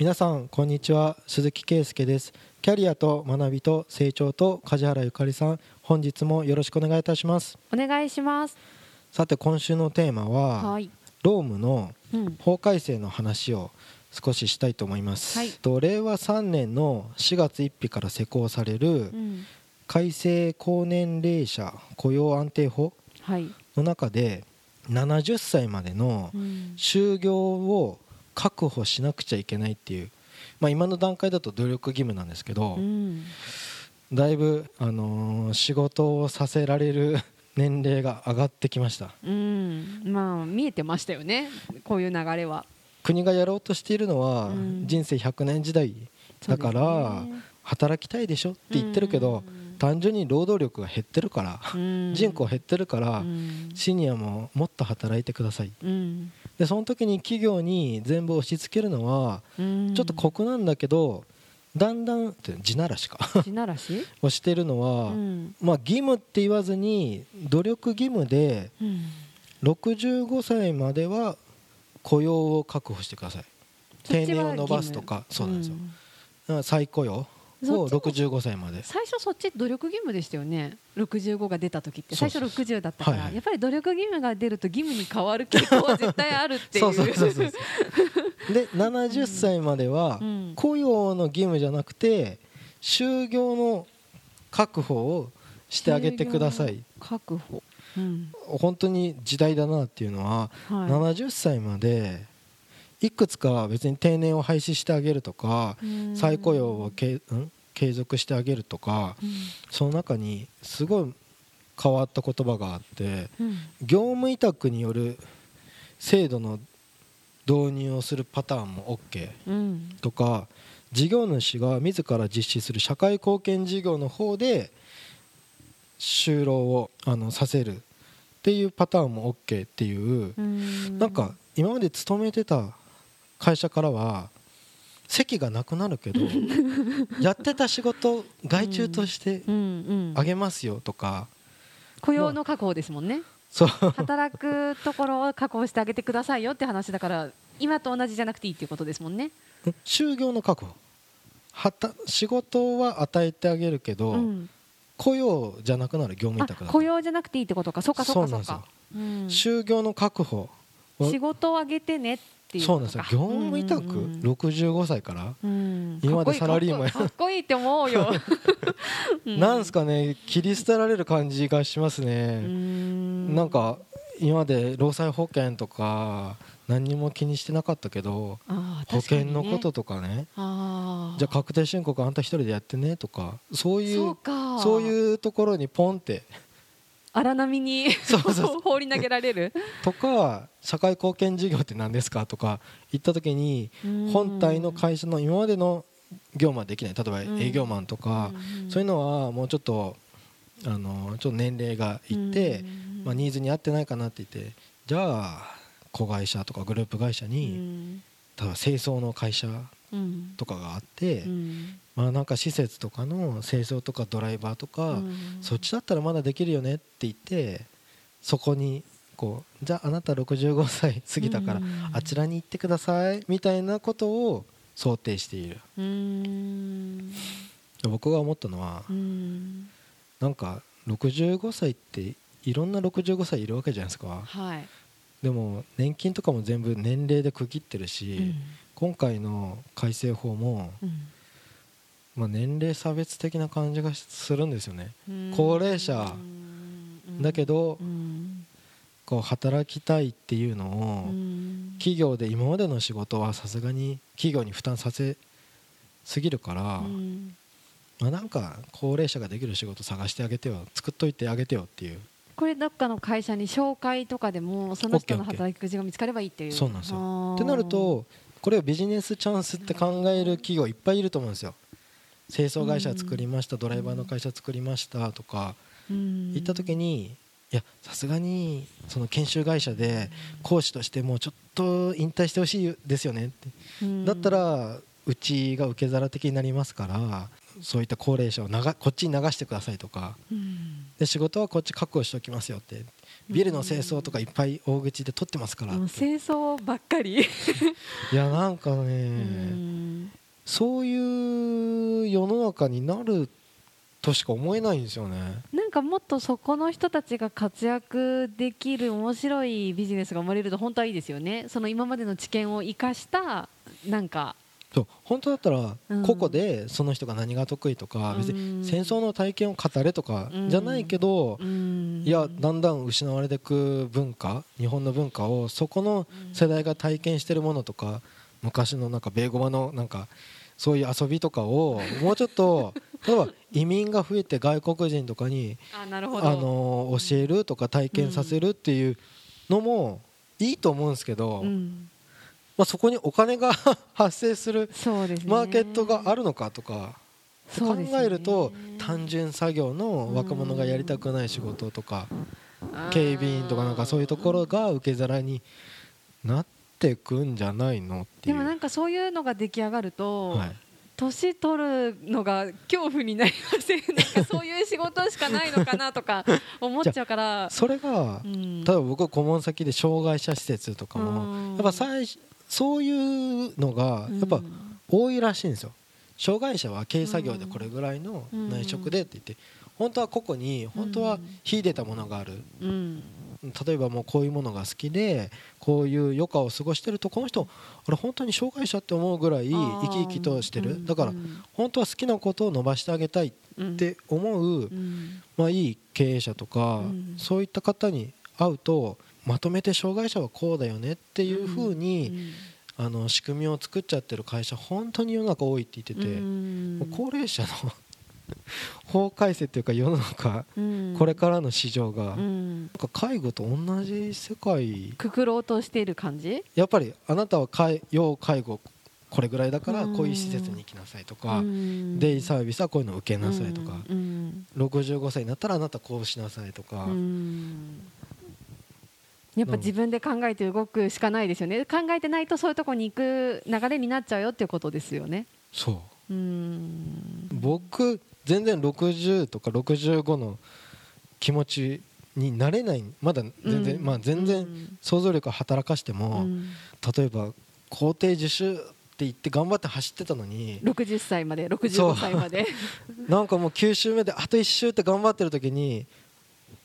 皆さんこんにちは。鈴木圭介です。キャリアと学びと成長と梶原ゆかりさん。本日もよろしくお願いいたします。お願いします。さて今週のテーマは、はい、ロームのうん、法改正の話を少ししたいと思います、はい。と令和3年の4月1日から施行されるうん、改正高年齢者雇用安定法はい、の中で70歳までのうん、就業を確保しなくちゃいけないっていう、まあ、今の段階だと努力義務なんですけど、うん、だいぶ、あのー仕事をさせられる 年齢が上がってきました。うん、まあ見えてましたよね。こういう流れは。国がやろうとしているのはうん。人生100年時代だからね。働きたいでしょって言ってるけど単純に労働力が減ってるからうん。人口減ってるからうん。シニアももっと働いてください。うんでその時に企業に全部押し付けるのはうん。ちょっと酷なんだけどだんだん地ならしか。地ならし、をしてるのはうん。まあ義務って言わずに努力義務でうん、65歳までは雇用を確保してください。定年を伸ばすとか。義そうなんですよ。ん。だから再雇用。をそっちも65歳まで。最初そっち努力義務でしたよね。65が出た時って。最初そうそう。60だったから、はいはい。やっぱり努力義務が出ると義務に変わる傾向は絶対あるっていう。そうそうそうそう。で70歳まではうん。雇用の義務じゃなくて就業の確保をしてあげてください。確保、うん。本当に時代だなっていうのははい。70歳までいくつか別に定年を廃止してあげるとかうん。再雇用をけん？継続してあげるとかうん。その中にすごい変わった言葉があってうん。業務委託による制度の導入をするパターンも OK うん。とか事業主が自ら実施する社会貢献事業の方で就労をあのさせるっていうパターンも OK っていう。うん。なんか今まで勤めてた会社からは席がなくなるけど やってた仕事外注としてあげますよとか。雇用の確保ですもんね。そう。働くところを確保してあげてくださいよって話だから今と同じじゃなくていいっていうことですもんね、就業の確保。はた仕事は与えてあげるけど、うん、雇用じゃなくなる業務委あ託雇用じゃなくていいってことか。そうかそうかそうか、うん就業の確保を仕事をあげてねっていうそうなんですよ。業務委託、うんうんうん。65歳から、うん。今までサラリーマンや。かっこいいかっこいいって思うよ、うなんすかね切り捨てられる感じがしますうね、ん。なんか今まで労災保険とか何にも気にしてなかったけど、あー保険のこととかね。じゃあ確定申告あんた一人でやってねとかそういうそういうところにポンって荒波に 放り投げられる？とか社会貢献事業って何ですか？とか言った時に本体の会社の今までの業務はできない。例えばうん。営業マンとか、そういうのはもうちょっとあのちょっと年齢がいって、まあ、ニーズに合ってないかなって言ってじゃあ子会社とかグループ会社に、例えば清掃の会社とかがあって、まあなんか施設とかの清掃とかドライバーとか、そっちだったらまだできるよねって言ってそこにこうじゃああなた65歳過ぎたから、あちらに行ってくださいみたいなことを想定している。うん。僕が思ったのはうん。なんか65歳っていろんな65歳いるわけじゃないですか。はい。でも年金とかも全部年齢で区切ってるし、うん。今回の改正法も、うんまあ、年齢差別的な感じがするんですよね。うん。高齢者だけどうん。こう働きたいっていうのをうん。企業で今までの仕事はさすがに企業に負担させすぎるから、うん。まあ、なんか高齢者ができる仕事探してあげてよ作っといてあげてよっていう。これどっかの会社に紹介とかでもその人の働き口が見つかればいいっていう。そうなんですよ。ってなるとこれをビジネスチャンスって考える企業いっぱいいると思うんですよ清掃会社作りましたドライバーの会社作りましたとかうん。行った時にいやさすがにその研修会社で講師としてもうちょっと引退してほしいですよねって。うん。だったらうちが受け皿的になりますからそういった高齢者を流こっちに流してくださいとか。うん。で仕事はこっち確保しておきますよって。ビルの清掃とかいっぱい大口で取ってますから清掃ばっかり、いやなんかね、うんそういう世の中になるとしか思えないんですよね。なんかもっとそこの人たちが活躍できる面白いビジネスが生まれると本当はいいですよね。その今までの知見を生かしたなんか。そう。本当だったらうん。個々でその人が何が得意とか、別に戦争の体験を語れとかうん。じゃないけど、うん。いやだんだん失われていく文化日本の文化をそこの世代が体験してるものとか昔のなんかベーゴマのなんかそういう遊びとかをもうちょっと 例えば移民が増えて外国人とかにあの教えるとか体験させるっていうのもいいと思うんですけど、うん。まあ、そこにお金が 発生するマーケットがあるのかとか考えると単純作業の若者がやりたくない仕事とか警備員とかなんかそういうところが受け皿になってくんじゃないのっていう。でもなんかそういうのが出来上がると、はい、年取るのが恐怖になりません？なんかそういう仕事しかないのかなとか思っちゃうから。それがうん。例えば僕顧問先で障害者施設とかうん。もやっぱ最初そういうのがやっぱ多いらしいんですよ。障害者は軽作業でこれぐらいの内職でって言って本当は個々に本当は秀でたものがある。うん例えばもうこういうものが好きでこういう余暇を過ごしてるとこの人あれ本当に障害者って思うぐらい生き生きとしてる。だから本当は好きなことを伸ばしてあげたいっって思ううん。まあいい経営者とかうん。そういった方に会うとまとめて障害者はこうだよねっていうふうにあの仕組みを作っちゃってる会社本当に世の中多いって言ってて高齢者の 法改正っていうか世の中これからの市場がなんか介護と同じ世界。くくろうとしている感じ？やっぱりあなたは介要介護これぐらいだからこういう施設に行きなさいとかデイサービスはこういうの受けなさいとか。うん。65歳になったらあなたこうしなさいとか。うん。やっぱ自分で考えて動くしかないですよね。考えてないとそういうところに行く流れになっちゃうよっていうことですよね。そう。うん。僕全然60とか65の気持ちになれない。まだ全然、うん。まあ全然想像力を働かしても、うん。例えば校庭自主って言って頑張って走ってたのに60歳まで65歳まで。なんかもう9周目であと1周って頑張ってる時に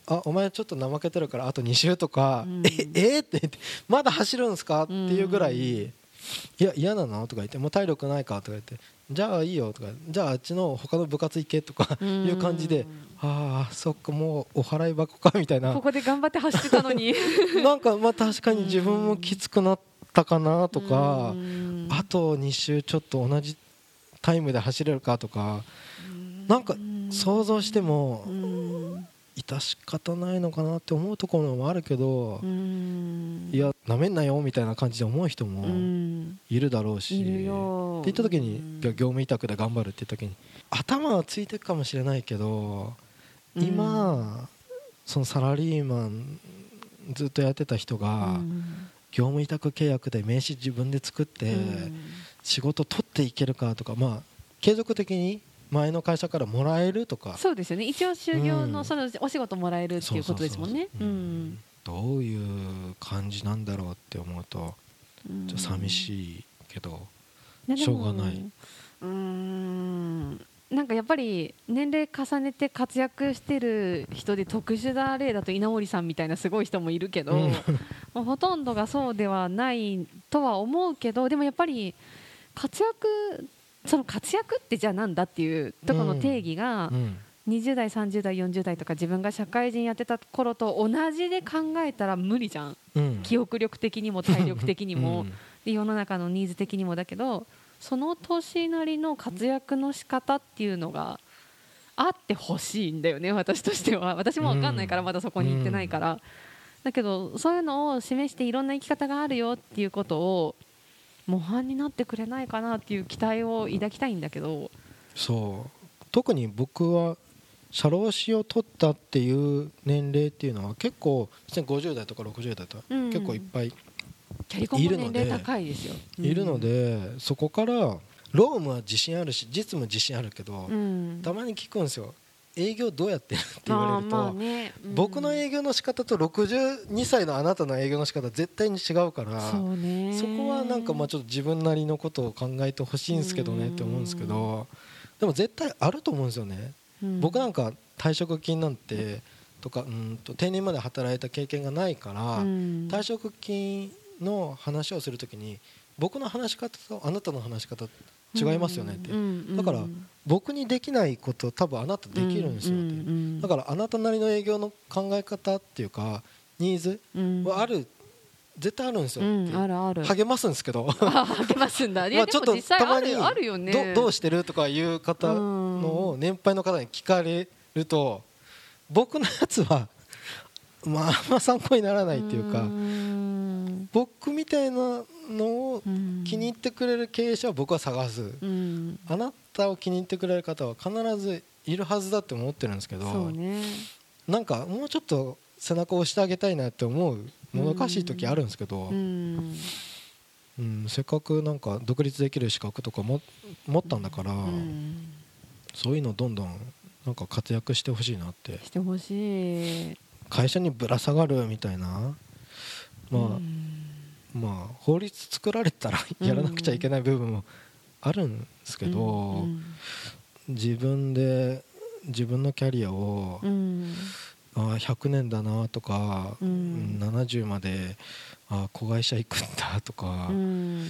あお前ちょっと怠けてるからあと2周とか、うん。ええって言ってまだ走るんですかっていうぐらい、いや嫌なの？とか言ってもう体力ないか？とか言ってじゃあいいよとかじゃああっちの他の部活行けとか いう感じで、ああそっかもうお払い箱かみたいな。ここで頑張って走ってたのに。なんかまあ確かに自分もきつくなったかな？とか、うん。あと2周ちょっと同じタイムで走れるか？とか。なんか想像してもうん致し方ないのかなって思うところもあるけどうん。いやなめんなよみたいな感じで思う人うもん。いるだろうし。って言った時にうん。業務委託で頑張るって言った時に頭はついてるかもしれないけど今そのサラリーマンずっとやってた人が業務委託契約で名刺自分で作ってうん。仕事取っていけるかとかまあ継続的に前の会社からもらえるとか。そうですよね。一応就業うん。のそのお仕事もらえるっていうことですもんね。どういう感じなんだろうって思うとちょっと寂いしいけどしょうがない。うーん。なんかやっぱり年齢重ねて活躍してる人で特殊な例だと稲森さんみたいなすごい人もいるけど、うん。まあほとんどがそうではないとは思うけどでもやっぱり活躍その活躍ってじゃあなんだっていうところの定義がうん。20代30代40代とか自分が社会人やってた頃と同じで考えたら無理じゃん。うん。記憶力的にも体力的にも、うん。で世の中のニーズ的にもだけどその年なりの活躍の仕方っていうのがあってほしいんだよね私としては。私も分かんないからうんまだそこに行ってないから、だけどそういうのを示していろんな生き方があるよっていうことを模範になってくれないかなっていう期待を抱きたいんだけど。そう。特に僕は社労士を取ったっていう年齢っていうのは結構別に50代とか60代とかうん。結構いっぱいキャリコンも年齢高いですよ。いるので、そこから労務は自信あるし実務自信あるけど、うん。たまに聞くんですよ営業どうやってるって言われると、ね。うん。僕の営業の仕方と62歳のあなたの営業の仕方絶対に違うからそこはなんかまあちょっと自分なりのことを考えてほしいんですけどねって思うんですけどでも絶対あると思うんですよね。うん。僕なんか退職金なんてとかうんと定年まで働いた経験がないから、うん。退職金の話をするときに僕の話し方とあなたの話し方違いますよねって、だから僕にできないこと多分あなたできるんですよって、だからあなたなりの営業の考え方っていうかニーズうん。はある、絶対あるんですようんってあるある。励ますんですけど。あ 励ますんだ。まあちょっとたまにあるあるよね。どどうしてるとかいう方のを年配の方に聞かれると僕のやつはまああんま参考にならないっていうかん。僕みたいなのをうん気に入ってくれる経営者は僕は探す。うん。あなたを気に入ってくれる方は必ずいるはずだって思ってるんですけどね。なんかもうちょっと背中を押してあげたいなって思うもどかしい時あるんですけど、うん。うん、せっかくなんか独立できる資格とかも持ったんだから、うん。そういうのどんどんなんか活躍してほしいなって。してほしい会社にぶら下がるみたいな。まあ、うん。まあ法律作られたら やらなくちゃいけない部分もあるんですけど、うん自分で自分のキャリアを、うん。あー100年だなとか、うん。うん70まであー子会社行くんだとか、うん。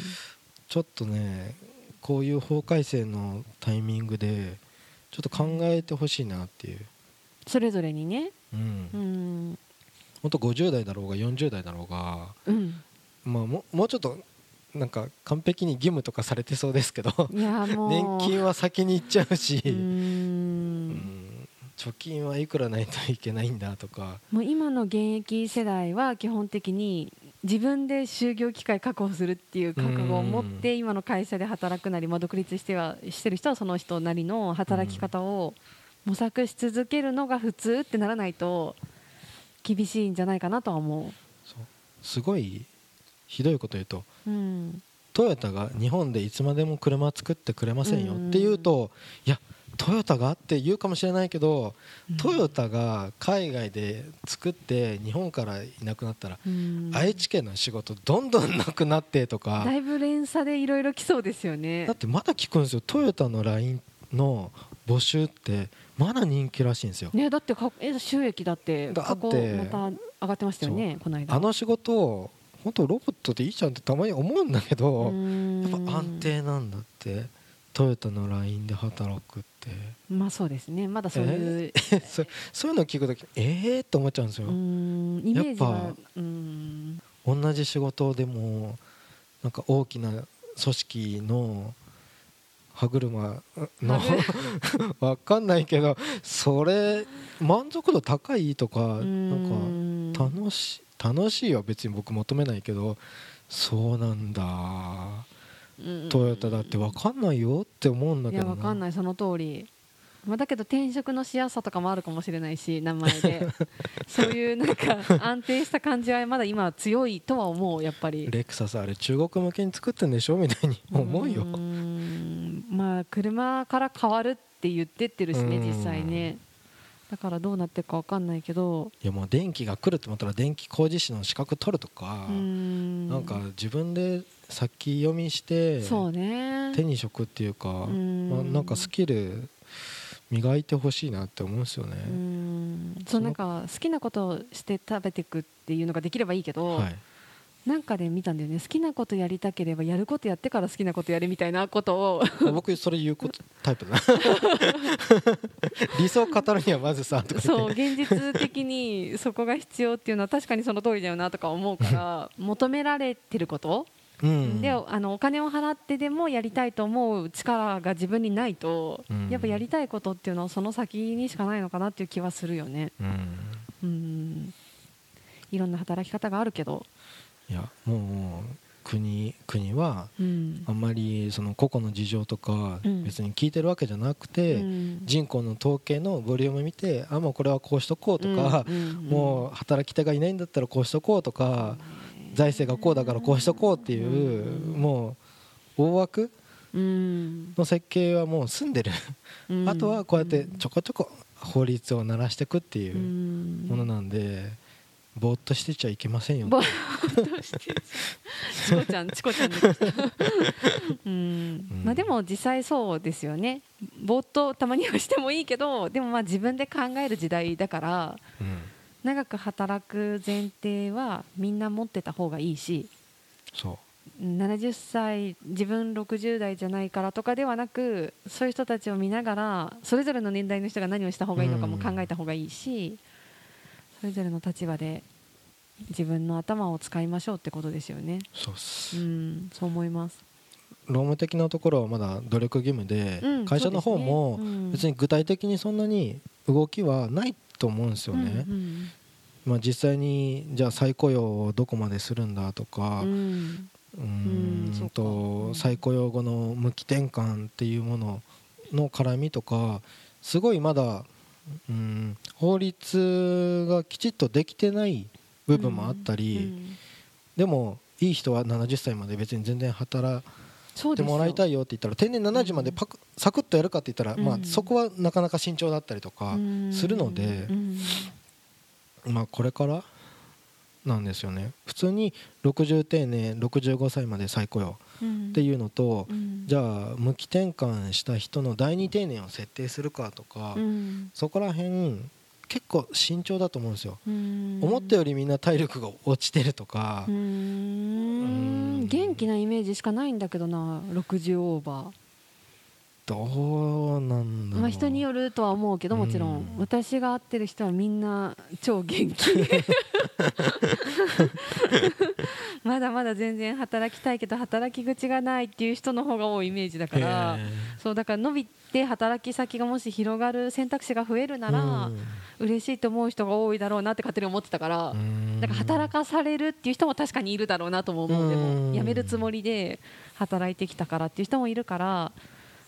ちょっとねこういう法改正のタイミングでちょっと考えてほしいなっていう、それぞれにね。うん。うん。本当50代だろうが40代だろうが、うん。まあ、ももうちょっとなんか完璧に義務とかされてそうですけど年金は先に行っちゃうし、ううん。ん貯金はいくらないといけないんだとか。もう今の現役世代は基本的に自分で就業機会確保するっていう覚悟を持って今の会社で働くなり、まあ、独立してはしてる人はその人なりの働き方を模索し続けるのが普通ってならないと厳しいんじゃないかなとは思そう。すごいひどいこと言うとう。うん。トヨタが日本でいつまでも車作ってくれませんよって言うといやトヨタがって言うかもしれないけどトヨタが海外で作って日本からいなくなったらうん。愛知県の仕事どんどんなくなってとか。だいぶ連鎖でいろいろ来そうですよね。だってまだ聞くんですよ。トヨタの LINE の募集ってまだ人気らしいんですよ。ねだってかえ収益だってだって過去また上がってましたよねこの間。あの仕事本当ロボットでいいじゃんってたまに思うんだけどやっぱ安定なんだって。トヨタの LINE で働くって。まあそうですね。まだそういう そそういうの聞くときええー、って思っちゃうんですよ。やっはうーん。同じ仕事でもなんか大きな組織の歯車の わかんないけどそれ満足度高いとかなんか楽し楽しいは別に僕求めないけどそうなんだ。トヨタだってわかんないよって思うんだいやけどわかんない。その通り。まあ、だけど転職のしやすさとかもあるかもしれないし名前で。そういうなんか安定した感じはまだ今は強いとは思うやっぱり。レクサスあれ中国向けに作ってんでしょ？みたいに思うよまあ車から変わるって言ってってるしねうん。実際ね。だからどうなってるかわかんないけど。いやもう電気が来るって思ったら電気工事士の資格取るとかなんか自分で先読みしてそうね。手に職っていうか、ん。まあ、なんかスキル磨いてほしいなって思うんですよね。うん。そうなんか好きなことをして食べていくっていうのができればいいけど、はい、なんかで見たんだよね。好きなことやりたければやることやってから好きなことやれみたいなことを。僕それ言うことタイプだ 理想を語るにはまずさとかそう現実的にそこが必要っていうのは確かにその通りだよなとか思うから求められてること、うん。であのお金を払ってでもやりたいと思う力が自分にないと、うん。やっぱやりたいことっていうのはその先にしかないのかなっていう気はするよね。うん。うん。いろんな働き方があるけど、いやもう国国はうん。あんまりその個々の事情とかうん。別に聞いてるわけじゃなくて、うん。人口の統計のボリューム見てあもうこれはこうしとこうとか、もう働き手がいないんだったらこうしとこうとか、財政がこうだからこうしとこうっていう、もう大枠の設計はもう済んでる。あとはこうやってちょこちょこ法律を鳴らしていくっていうものなんでぼーっとしてちゃいけませんよ。ぼーっとしてチコちゃんチコちゃんでうん、まあでも実際そうですよね。ぼーっとたまにはしてもいいけどでもまあ自分で考える時代だから、うん、長く働く前提はみんな持ってた方がいいしそう。70歳自分60代じゃないからとかではなくそういう人たちを見ながらそれぞれの年代の人が何をした方がいいのかも考えた方がいいし、それぞれの立場で自分の頭を使いましょうってことですよね。そうっす。うん、そう思います。労務的なところはまだ努力義務で、うん、会社の方も別に具体的にそんなに動きはないと思うんですよね。うんうん、まあ、実際にじゃあ再雇用をどこまでするんだとか、うん、うんと再雇用後の無期転換っていうものの絡みとかすごいまだうん。法律がきちっとできてない部分もあったり、うん。うん、でもいい人は70歳まで別に全然働いてもらいたいよって言ったら定年70までパク、サクッとやるかって言ったら、まあ、そこはなかなか慎重だったりとかするので、まあ、これからなんですよね。普通に60定年65歳まで再雇用っていうのと、うん、じゃあ無期転換した人の第二定年を設定するかとか、うん、そこら辺結構慎重だと思うんですよ、思ったよりみんな体力が落ちてるとか元気なイメージしかないんだけどな60オーバーどうなんだまあ人によるとは思うけどもちろん、私が会ってる人はみんな超元気。まだまだ全然働きたいけど働き口がないっていう人の方が多いイメージだから。そうだから伸びて働き先がもし広がる選択肢が増えるなら嬉しいと思う人が多いだろうなって勝手に思ってたから。だから働かされるっていう人も確かにいるだろうなとも思う。でも辞めるつもりで働いてきたからっていう人もいるから。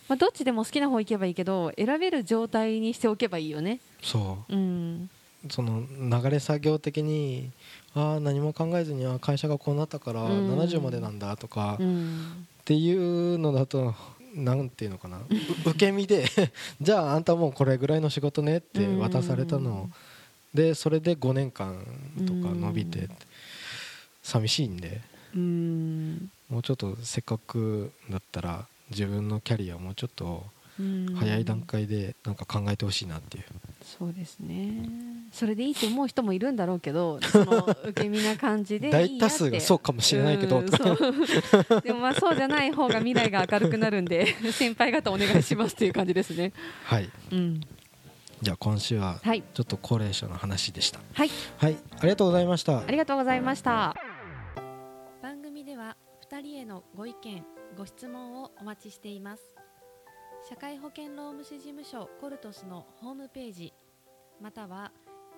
まあ、どっちでも好きな方行けばいいけど選べる状態にしておけばいいよね。そう、うん、その流れ作業的にああ何も考えずにあ会社がこうなったから70までなんだとか、うん、っていうのだとなんていうのかな。受け身で じゃああんたもうこれぐらいの仕事ねって渡されたの。でそれで5年間とか伸びて寂しいんで。もうちょっとせっかくだったら自分のキャリアをもうちょっと早い段階でなんか考えてほしいなっていう。そうですね。それでいいと思う人もいるんだろうけど その受け身な感じで大多数がそうかもしれないけど でもまあそうじゃない方が未来が明るくなるんで先輩方お願いしますっていう感じですね。はい、うん、じゃあ今週はちょっと高齢者の話でした。はい、はい、ありがとうございました。ありがとうございました。番組では2人へのご意見ご質問をお待ちしています。社会保険労務士事務所コルトスのホームページまたは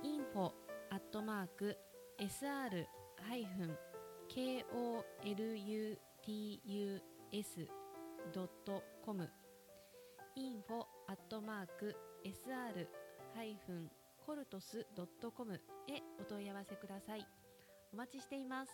info sr-koluts.com info sr-coltos.com へお問い合わせください。お待ちしています。